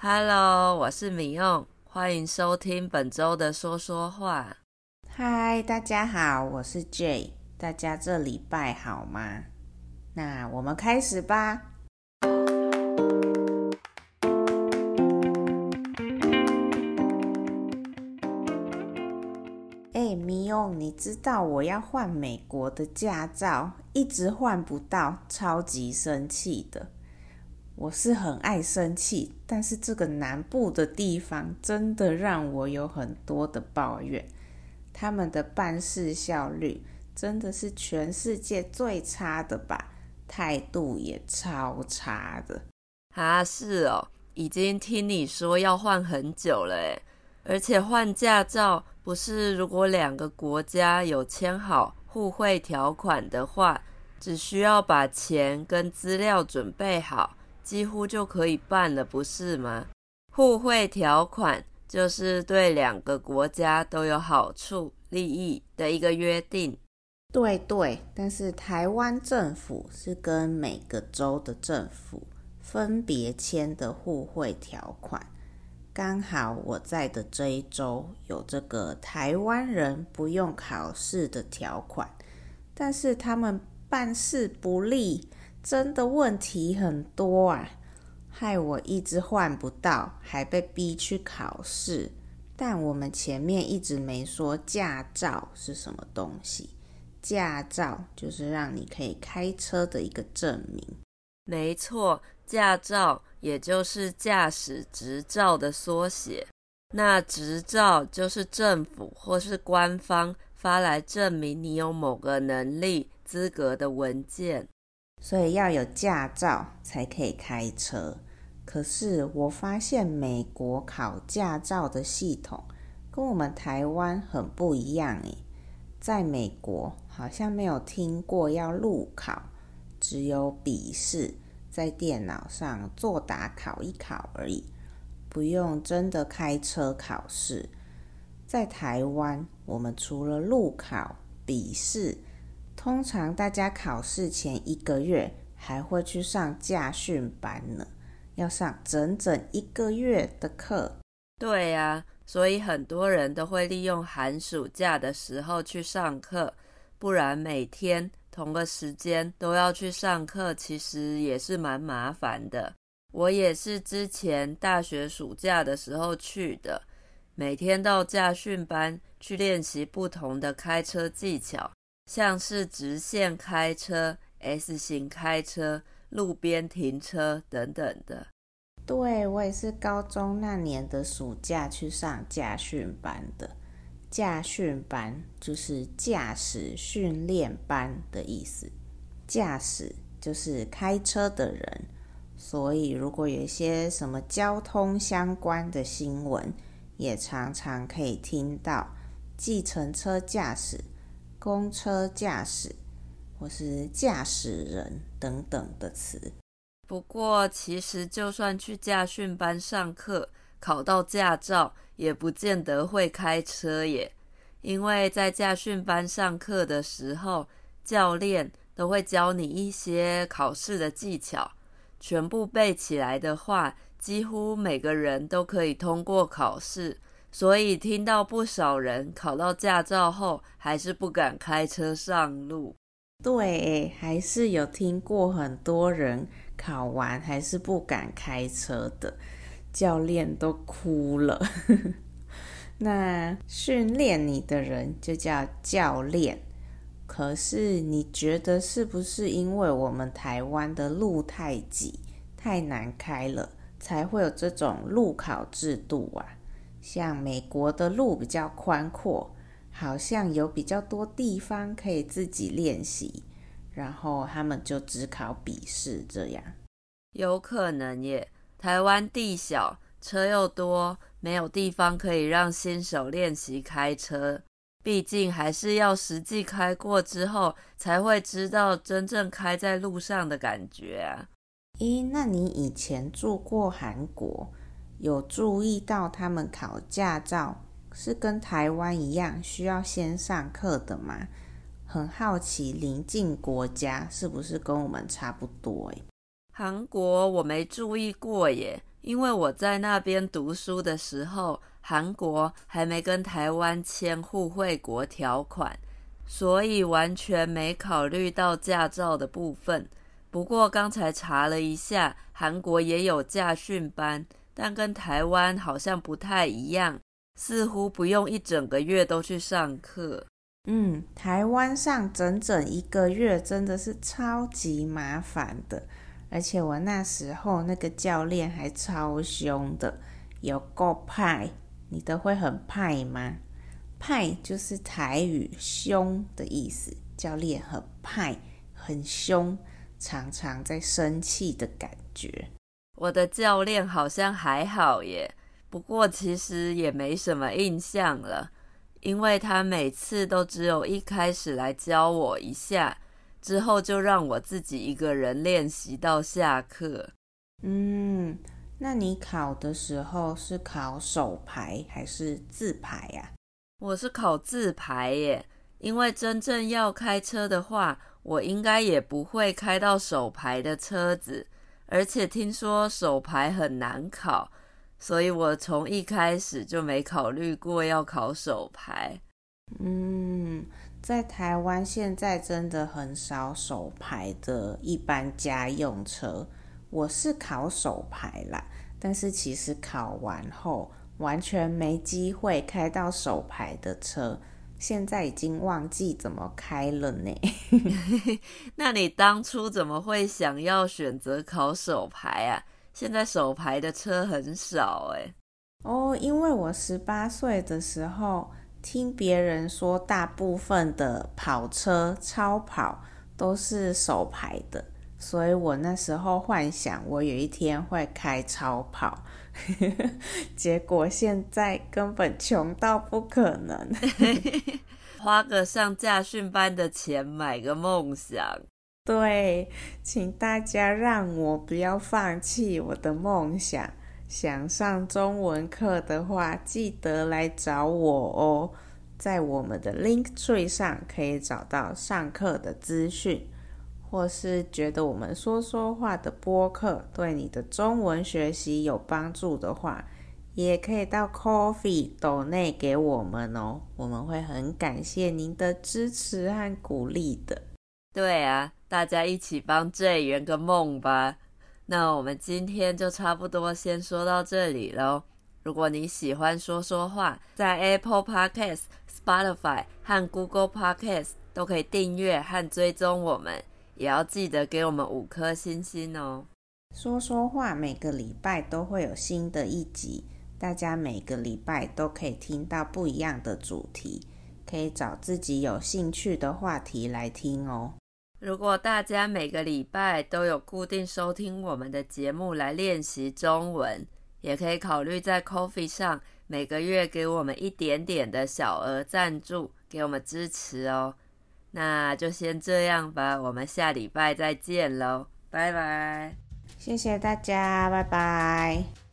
Hello，我是米用，欢迎收听本周的说说话。嗨，大家好，我是 Jay，大家这礼拜好吗？那我们开始吧。哎，米用，你知道我要换美国的驾照，一直换不到，超级生气的。我是很爱生气，但是这个南部的地方真的让我有很多的抱怨。他们的办事效率真的是全世界最差的吧？态度也超差的。啊，是哦，已经听你说要换很久了诶，而且换驾照不是如果两个国家有签好互惠条款的话，只需要把钱跟资料准备好。几乎就可以办了，不是吗？互惠条款就是对两个国家都有好处、利益的一个约定。对对，但是台湾政府是跟每个州的政府分别签的互惠条款。刚好我在的这一州有这个台湾人不用考试的条款，但是他们办事不力。真的问题很多啊，害我一直换不到，还被逼去考试。但我们前面一直没说驾照是什么东西，驾照就是让你可以开车的一个证明。没错，驾照也就是驾驶执照的缩写。那执照就是政府或是官方发来证明你有某个能力资格的文件。所以要有驾照才可以开车。可是我发现美国考驾照的系统跟我们台湾很不一样诶。在美国好像没有听过要路考，只有笔试，在电脑上作答考一考而已，不用真的开车考试。在台湾，我们除了路考、笔试。通常大家考试前一个月还会去上驾训班呢，要上整整一个月的课。对呀，所以很多人都会利用寒暑假的时候去上课，不然每天同个时间都要去上课，其实也是蛮麻烦的。我也是之前大学暑假的时候去的，每天到驾训班去练习不同的开车技巧。像是直线开车、S 型开车、路边停车等等的。对，我也是高中那年的暑假去上驾训班的。驾训班就是驾驶训练班的意思，驾驶就是开车的人。所以如果有一些什么交通相关的新闻，也常常可以听到计程车驾驶。公车驾驶或是驾驶人等等的词。不过，其实就算去驾训班上课，考到驾照，也不见得会开车耶。因为在驾训班上课的时候，教练都会教你一些考试的技巧，全部背起来的话，几乎每个人都可以通过考试。所以听到不少人考到驾照后，还是不敢开车上路。对，还是有听过很多人考完还是不敢开车的，教练都哭了。那训练你的人就叫教练。可是你觉得是不是因为我们台湾的路太挤、太难开了，才会有这种路考制度啊？像美国的路比较宽阔，好像有比较多地方可以自己练习，然后他们就只考笔试这样。有可能耶，台湾地小，车又多，没有地方可以让新手练习开车。毕竟还是要实际开过之后，才会知道真正开在路上的感觉啊。咦，那你以前住过韩国？有注意到他们考驾照是跟台湾一样需要先上课的吗？很好奇邻近国家是不是跟我们差不多？韩国我没注意过耶，因为我在那边读书的时候，韩国还没跟台湾签互惠国条款，所以完全没考虑到驾照的部分。不过刚才查了一下，韩国也有驾训班，但跟台湾好像不太一样，似乎不用一整个月都去上课。嗯，台湾上整整一个月真的是超级麻烦的。而且我那时候那个教练还超凶的，有够派。你都会很派吗？派就是台语凶的意思。教练很派，很凶，常常在生气的感觉。我的教练好像还好耶，不过其实也没什么印象了，因为他每次都只有一开始来教我一下。之后就让我自己一个人练习到下课。嗯，那你考的时候是考手牌还是自牌呀？我是考自牌耶，因为真正要开车的话，我应该也不会开到手牌的车子，而且听说手牌很难考，所以我从一开始就没考虑过要考手牌。嗯。在台湾现在真的很少手牌的一般家用车，我是考手牌啦，但是其实考完后完全没机会开到手牌的车，现在已经忘记怎么开了呢。那你当初怎么会想要选择考手牌啊？现在手牌的车很少哎。哦，因为我十八岁的时候。听别人说，大部分的跑车、超跑都是手牌的，所以我那时候幻想我有一天会开超跑，结果现在根本穷到不可能，花个上驾训班的钱买个梦想。对，请大家让我不要放弃我的梦想。想上中文课的话，记得来找我哦。在我们的 Linktree 上可以找到上课的资讯，或是觉得我们说说话的播客对你的中文学习有帮助的话，也可以到 Coffee 斗内给我们哦。我们会很感谢您的支持和鼓励的。对啊，大家一起帮 J 圆个梦吧。那我们今天就差不多先说到这里喽。如果你喜欢说说话，在 Apple Podcast、Spotify 和 Google Podcast 都可以订阅和追踪我们，也要记得给我们五颗星星哦。说说话每个礼拜都会有新的一集，大家每个礼拜都可以听到不一样的主题，可以找自己有兴趣的话题来听哦。如果大家每个礼拜都有固定收听我们的节目来练习中文，也可以考虑在 Coffee 上每个月给我们一点点的小额赞助，给我们支持哦。那就先这样吧，我们下礼拜再见喽，拜拜！谢谢大家，拜拜。